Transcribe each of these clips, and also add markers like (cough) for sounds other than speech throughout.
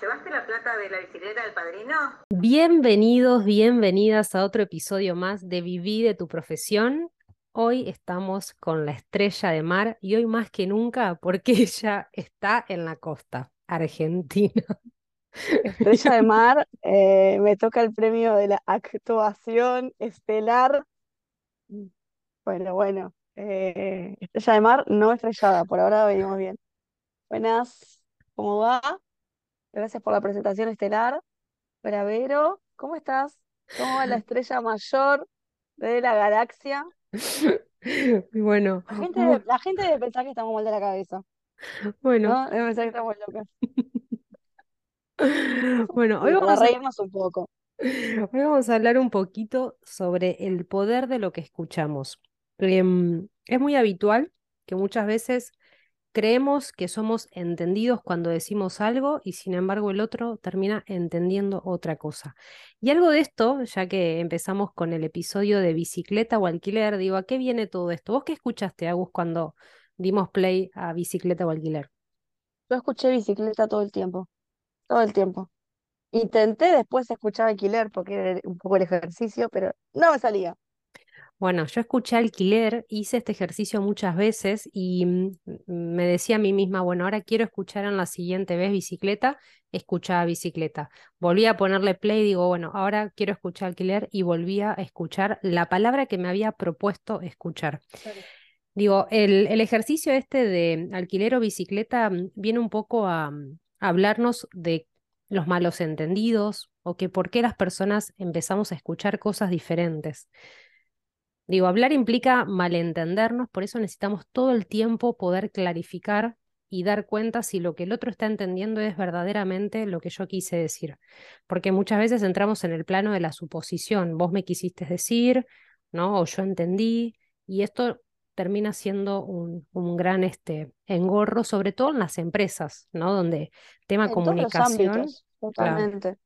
¿llevaste la plata de la bicicleta del padrino? Bienvenidos, bienvenidas a otro episodio más de Viví de tu profesión. Hoy estamos con la estrella de mar y hoy más que nunca porque (laughs) ella está en la costa, Argentina. Estrella de mar, eh, me toca el premio de la actuación estelar. Bueno, bueno, eh, estrella de mar no estrellada, por ahora venimos bien. Buenas, ¿cómo va? Gracias por la presentación estelar. Bravero, ¿cómo estás? ¿Cómo va la (laughs) estrella mayor de la galaxia? (laughs) Bueno, La gente, la gente debe pensar que estamos mal de la cabeza, bueno, ¿no? Debe pensar que estamos locas. (laughs) bueno, hoy vamos a, reírnos un poco. hoy vamos a hablar un poquito sobre el poder de lo que escuchamos. Em, es muy habitual que muchas veces creemos que somos entendidos cuando decimos algo y sin embargo el otro termina entendiendo otra cosa. Y algo de esto, ya que empezamos con el episodio de bicicleta o alquiler, digo, ¿a qué viene todo esto? ¿Vos qué escuchaste, Agus, cuando dimos play a bicicleta o alquiler? Yo escuché bicicleta todo el tiempo, todo el tiempo. Intenté después escuchar alquiler porque era un poco el ejercicio, pero no me salía. Bueno, yo escuché alquiler, hice este ejercicio muchas veces y mm, me decía a mí misma, bueno, ahora quiero escuchar en la siguiente vez bicicleta, escuchaba bicicleta. Volví a ponerle play y digo, bueno, ahora quiero escuchar alquiler y volví a escuchar la palabra que me había propuesto escuchar. Claro. Digo, el, el ejercicio este de alquiler o bicicleta mm, viene un poco a, mm, a hablarnos de los malos entendidos o que por qué las personas empezamos a escuchar cosas diferentes. Digo, hablar implica malentendernos, por eso necesitamos todo el tiempo poder clarificar y dar cuenta si lo que el otro está entendiendo es verdaderamente lo que yo quise decir. Porque muchas veces entramos en el plano de la suposición, vos me quisiste decir, ¿no? O yo entendí, y esto termina siendo un, un gran este, engorro, sobre todo en las empresas, ¿no? Donde tema En todos los comunicación, ámbitos, claro. totalmente.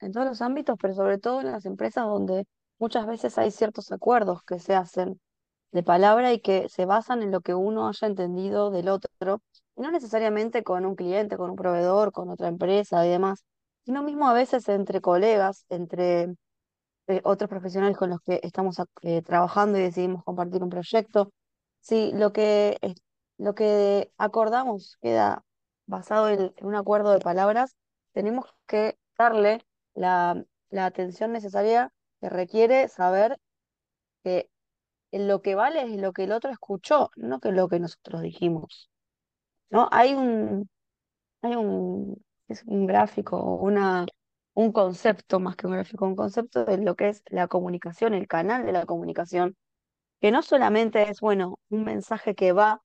En todos los ámbitos, pero sobre todo en las empresas donde muchas veces hay ciertos acuerdos que se hacen de palabra y que se basan en lo que uno haya entendido del otro, y no necesariamente con un cliente, con un proveedor, con otra empresa y demás, sino mismo a veces entre colegas, entre eh, otros profesionales con los que estamos eh, trabajando y decidimos compartir un proyecto. Si lo que, lo que acordamos queda basado en, en un acuerdo de palabras, tenemos que darle la, la atención necesaria que requiere saber que lo que vale es lo que el otro escuchó, no que lo que nosotros dijimos. ¿No? Hay un, hay un, es un gráfico, una, un concepto más que un gráfico, un concepto de lo que es la comunicación, el canal de la comunicación, que no solamente es, bueno, un mensaje que va,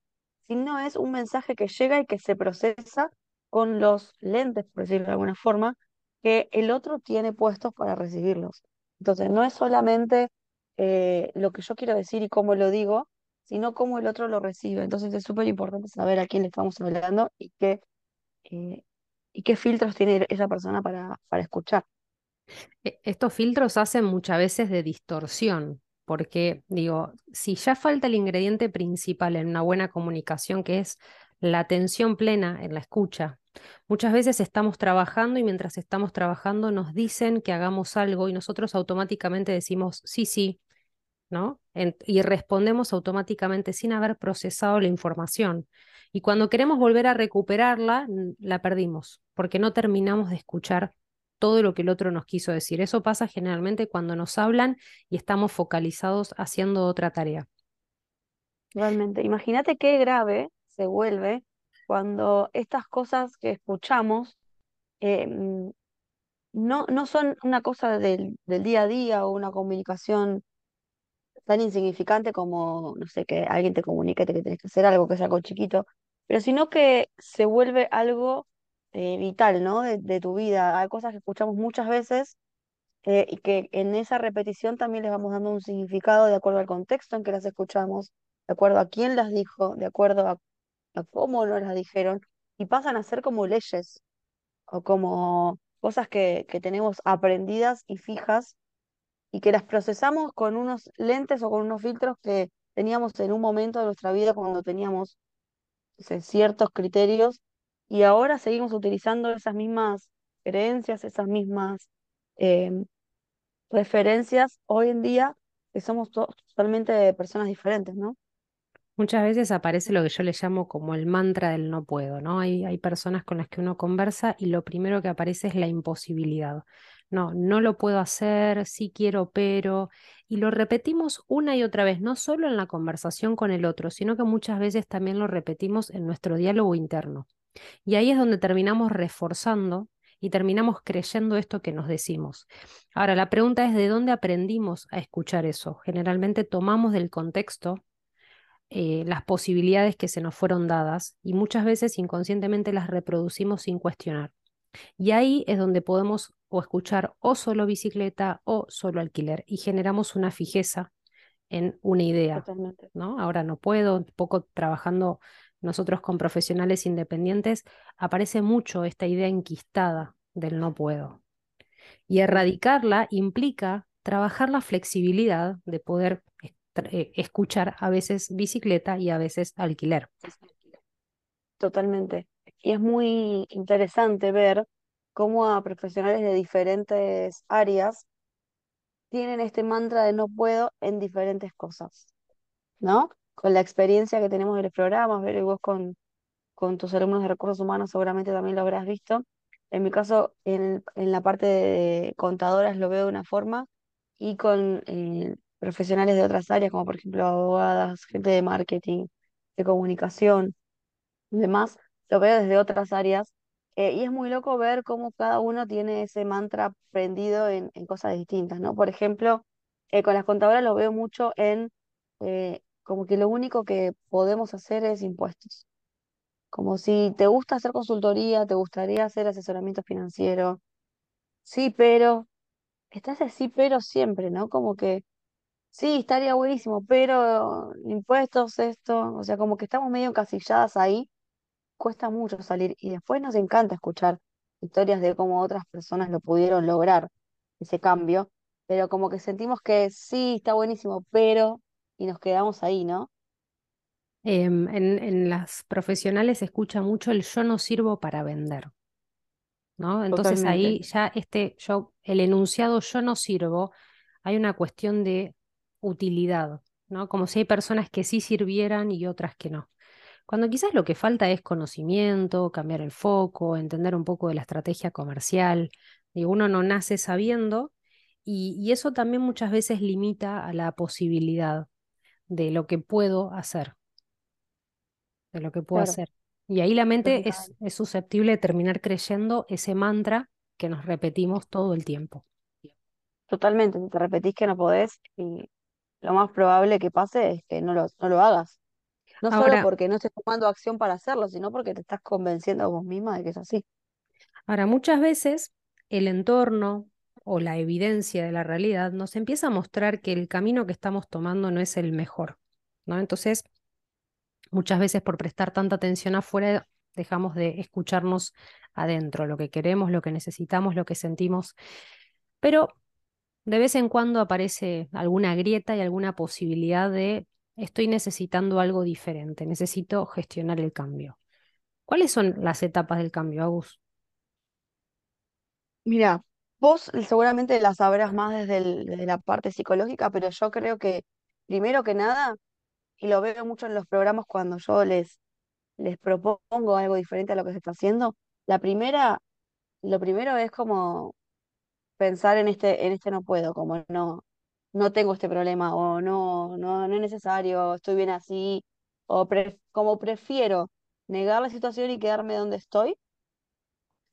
sino es un mensaje que llega y que se procesa con los lentes, por decirlo de alguna forma, que el otro tiene puestos para recibirlos. Entonces, no es solamente eh, lo que yo quiero decir y cómo lo digo, sino cómo el otro lo recibe. Entonces, es súper importante saber a quién le estamos hablando y qué, eh, y qué filtros tiene esa persona para, para escuchar. E- Estos filtros hacen muchas veces de distorsión, porque digo, si ya falta el ingrediente principal en una buena comunicación, que es la atención plena en la escucha, muchas veces estamos trabajando y mientras estamos trabajando nos dicen que hagamos algo y nosotros automáticamente decimos sí, sí, ¿no? Y respondemos automáticamente sin haber procesado la información. Y cuando queremos volver a recuperarla, la perdimos, porque no terminamos de escuchar todo lo que el otro nos quiso decir. Eso pasa generalmente cuando nos hablan y estamos focalizados haciendo otra tarea. Realmente, imagínate qué grave se vuelve cuando estas cosas que escuchamos mm, no, no son una cosa del, del día a día o una comunicación tan insignificante como, no sé, que alguien te comunique que tienes que hacer algo, que es algo chiquito, pero sino que se vuelve algo eh, vital, ¿no? De, de tu vida. Hay cosas que escuchamos muchas veces eh, y que en esa repetición también les vamos dando un significado de acuerdo al contexto en que las escuchamos, de acuerdo a quién las dijo, de acuerdo a, cómo nos las dijeron, y pasan a ser como leyes o como cosas que, que tenemos aprendidas y fijas y que las procesamos con unos lentes o con unos filtros que teníamos en un momento de nuestra vida cuando teníamos no ciertos criterios y ahora seguimos utilizando esas mismas creencias, esas mismas em, referencias hoy en día, que somos to- totalmente personas diferentes, ¿no? Muchas veces aparece lo que yo le llamo como el mantra del no puedo, ¿no? Hay, hay personas con las que uno conversa y lo primero que aparece es la imposibilidad. No, no lo puedo hacer, sí quiero, pero... Y lo repetimos una y otra vez, no solo en la conversación con el otro, sino que muchas veces también lo repetimos en nuestro diálogo interno. Y ahí es donde terminamos reforzando y terminamos creyendo esto que nos decimos. Ahora, la pregunta es de dónde aprendimos a escuchar eso. Generalmente tomamos del contexto eh, las posibilidades que se nos fueron dadas y muchas veces inconscientemente las reproducimos sin cuestionar. Y ahí es donde podemos o escuchar o solo bicicleta o solo alquiler y generamos una fijeza en una idea, Totalmente. ¿no? Ahora no puedo, un poco trabajando nosotros con profesionales independientes, aparece mucho esta idea enquistada del no puedo. Y erradicarla implica trabajar la flexibilidad de poder escuchar a veces bicicleta y a veces alquiler. Totalmente. Y es muy interesante ver cómo a profesionales de diferentes áreas tienen este mantra de no puedo en diferentes cosas, ¿no? Con la experiencia que tenemos de los programas, ver vos con, con tus alumnos de recursos humanos seguramente también lo habrás visto. En mi caso, en, en la parte de contadoras lo veo de una forma y con eh, profesionales de otras áreas, como por ejemplo abogadas, gente de marketing, de comunicación y demás, lo veo desde otras áreas. eh, y es muy loco ver cómo cada uno tiene ese mantra prendido en, en cosas distintas, ¿no? Por ejemplo, eh, con las contadoras lo veo mucho en eh, como que lo único que podemos hacer es impuestos. Como si te gusta hacer consultoría, te gustaría hacer asesoramiento financiero. Sí, pero está ese sí, pero siempre, ¿no? Como que sí, estaría buenísimo, pero impuestos, esto, o sea, como que estamos medio encasilladas ahí cuesta mucho salir y después nos encanta escuchar historias de cómo otras personas lo pudieron lograr, ese cambio, pero como que sentimos que sí, está buenísimo, pero, y nos quedamos ahí, ¿no? Em, en, en las profesionales se escucha mucho el yo no sirvo para vender, ¿no? Entonces Totalmente. ahí ya este yo, el enunciado yo no sirvo, hay una cuestión de utilidad, ¿no? Como si hay personas que sí sirvieran y otras que no. Cuando quizás lo que falta es conocimiento, cambiar el foco, entender un poco de la estrategia comercial. Digo, uno no nace sabiendo y, y eso también muchas veces limita a la posibilidad de lo que puedo hacer, de lo que puedo Claro, hacer. Y ahí la mente es, es susceptible de terminar creyendo ese mantra que nos repetimos todo el tiempo. Totalmente, te repetís que no podés y lo más probable que pase es que no lo, no lo hagas. No solo porque no estés tomando acción para hacerlo, sino porque te estás convenciendo a vos misma de que es así. ahora muchas veces el entorno o la evidencia de la realidad nos empieza a mostrar que el camino que estamos tomando no es el mejor, ¿no? Entonces, muchas veces por prestar tanta atención afuera, dejamos de escucharnos adentro, lo que queremos, lo que necesitamos, lo que sentimos. Pero de vez en cuando aparece alguna grieta y alguna posibilidad de estoy necesitando algo diferente, necesito gestionar el cambio. ¿Cuáles son las etapas del cambio, Agus? Mira, vos seguramente la sabrás más desde la parte psicológica, pero yo creo que primero que nada, y lo veo mucho en los programas cuando yo les, les propongo algo diferente a lo que se está haciendo, la primera, lo primero es como pensar en este, en este no puedo, como no, no tengo este problema, o no, no, no es necesario, estoy bien así, o como prefiero negar la situación y quedarme donde estoy,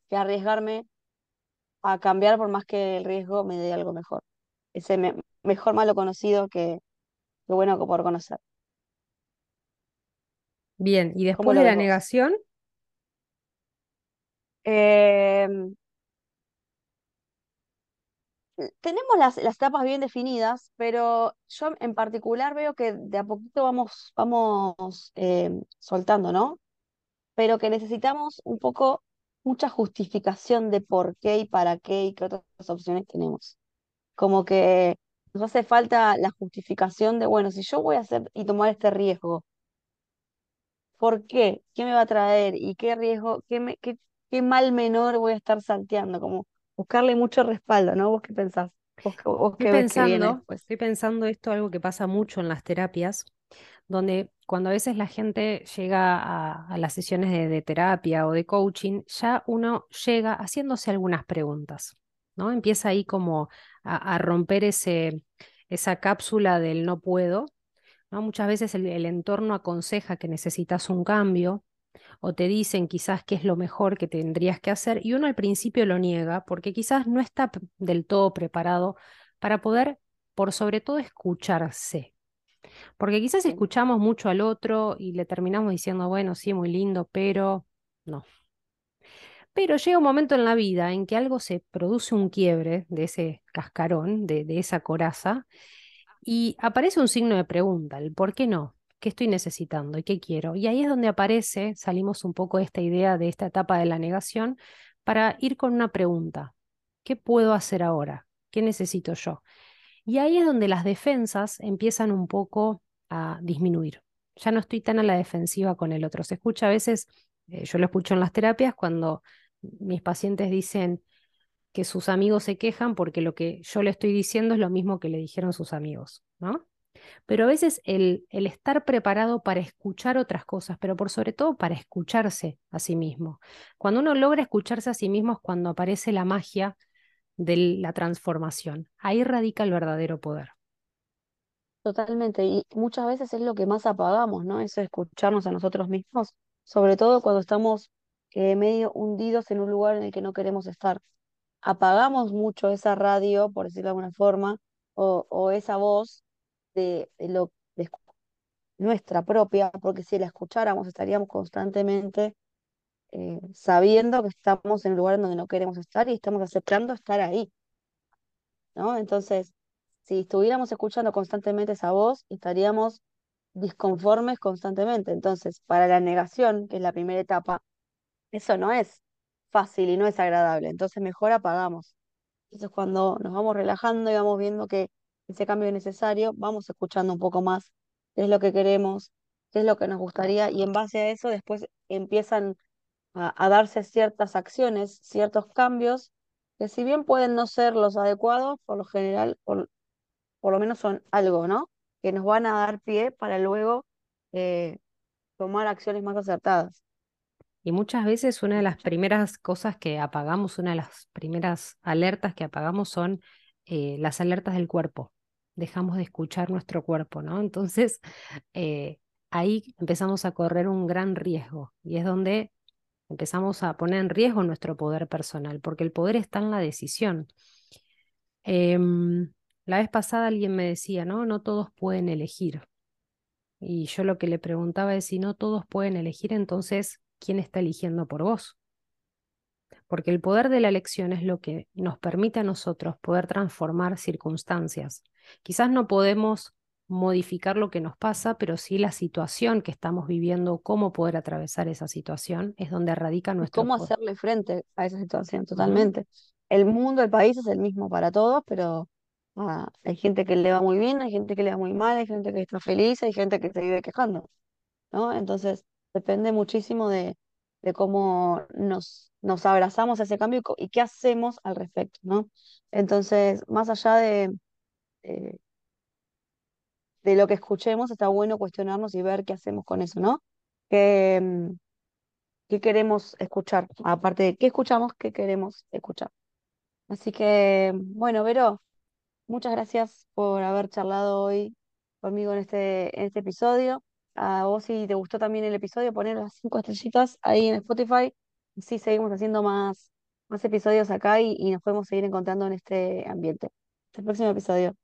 que arriesgarme a cambiar por más que el riesgo me dé algo mejor. Ese me- mejor malo conocido que, que bueno que por conocer. Bien, y ¿Cómo después de la negación, Em, tenemos las, las etapas bien definidas, pero yo en particular veo que de a poquito vamos, vamos em, soltando, ¿no? Pero que necesitamos un poco mucha justificación de por qué y para qué y qué otras opciones tenemos. Como que nos hace falta la justificación de, bueno, si yo voy a hacer y tomar este riesgo, ¿por qué? ¿Qué me va a traer? ¿Y qué riesgo, qué, me, qué, qué mal menor voy a estar salteando? Como buscarle mucho respaldo, ¿no? ¿Vos qué pensás? ¿Vos, qué- Estoy que viene pensando, estoy pensando esto, algo que pasa mucho en las terapias, donde cuando a veces la gente llega a, a las sesiones de, de terapia o de coaching, ya uno llega haciéndose algunas preguntas, ¿no? Empieza ahí como a, a romper ese, esa cápsula del no puedo, ¿no? Muchas veces el, el entorno aconseja que necesitas un cambio o te dicen quizás qué es lo mejor que tendrías que hacer y uno al principio lo niega porque quizás no está del todo preparado para poder, por sobre todo, escucharse. Porque quizás escuchamos mucho al otro y le terminamos diciendo, bueno, sí, muy lindo, pero no. Pero llega un momento en la vida en que algo se produce un quiebre de ese cascarón, de, de esa coraza, y aparece un signo de pregunta, el por qué no, qué estoy necesitando y qué quiero. Y ahí es donde aparece, salimos un poco de esta idea de esta etapa de la negación para ir con una pregunta. ¿Qué puedo hacer ahora? ¿Qué necesito yo? Y ahí es donde las defensas empiezan un poco a disminuir. Ya no estoy tan a la defensiva con el otro. Se escucha a veces, eh, yo lo escucho en las terapias, cuando mis pacientes dicen que sus amigos se quejan porque lo que yo le estoy diciendo es lo mismo que le dijeron sus amigos, ¿no? Pero a veces el, el estar preparado para escuchar otras cosas, pero por sobre todo para escucharse a sí mismo. Cuando uno logra escucharse a sí mismo es cuando aparece la magia de la transformación. Ahí radica el verdadero poder. Totalmente, y muchas veces es lo que más apagamos, ¿no? Eso escucharnos a nosotros mismos, sobre todo cuando estamos eh, medio hundidos en un lugar en el que no queremos estar. Apagamos mucho esa radio, por decirlo de alguna forma, o, o esa voz de, lo, de nuestra propia, porque si la escucháramos estaríamos constantemente eh, sabiendo que estamos en un lugar donde no queremos estar y estamos aceptando estar ahí, ¿no? Entonces, si estuviéramos escuchando constantemente esa voz, estaríamos disconformes constantemente. Entonces, para la negación, que es la primera etapa, eso no es fácil y no es agradable. Entonces, mejor apagamos. Entonces, cuando nos vamos relajando y vamos viendo que ese cambio es necesario, vamos escuchando un poco más qué es lo que queremos, qué es lo que nos gustaría, y en base a eso después empiezan a, a darse ciertas acciones, ciertos cambios, que si bien pueden no ser los adecuados, por lo general, por, por lo menos son algo, ¿no? Que nos van a dar pie para luego eh, tomar acciones más acertadas. Y muchas veces una de las primeras cosas que apagamos, una de las primeras alertas que apagamos son eh, las alertas del cuerpo. Dejamos de escuchar nuestro cuerpo, ¿no? Entonces, (laughs) eh, ahí empezamos a correr un gran riesgo y es donde empezamos a poner en riesgo nuestro poder personal, porque el poder está en la decisión. Em, la vez pasada alguien me decía, no, no todos pueden elegir. Y yo lo que le preguntaba es si no todos pueden elegir, entonces, ¿quién está eligiendo por vos? Porque el poder de la elección es lo que nos permite a nosotros poder transformar circunstancias. Quizás no podemos modificar lo que nos pasa, pero sí la situación que estamos viviendo, cómo poder atravesar esa situación, es donde radica nuestro cómo poder. hacerle frente a esa situación, totalmente. El mundo, el país es el mismo para todos, pero ah, hay gente que le va muy bien, hay gente que le va muy mal, hay gente que está feliz, hay gente que se vive quejando, ¿no? Entonces, depende muchísimo de, de cómo nos, nos abrazamos a ese cambio y, qué hacemos al respecto, ¿no? Entonces, más allá de, de, de lo que escuchemos, está bueno cuestionarnos y ver qué hacemos con eso, ¿no? ¿Qué, mm, qué queremos escuchar? Aparte de qué escuchamos, qué queremos escuchar. Así que, bueno, Vero, muchas gracias por haber charlado hoy conmigo en este, en este episodio. A vos, si te gustó también el episodio, poner las cinco estrellitas ahí en Spotify. Sí, seguimos haciendo más, más episodios acá y, y nos podemos seguir encontrando en este ambiente. Hasta el próximo episodio.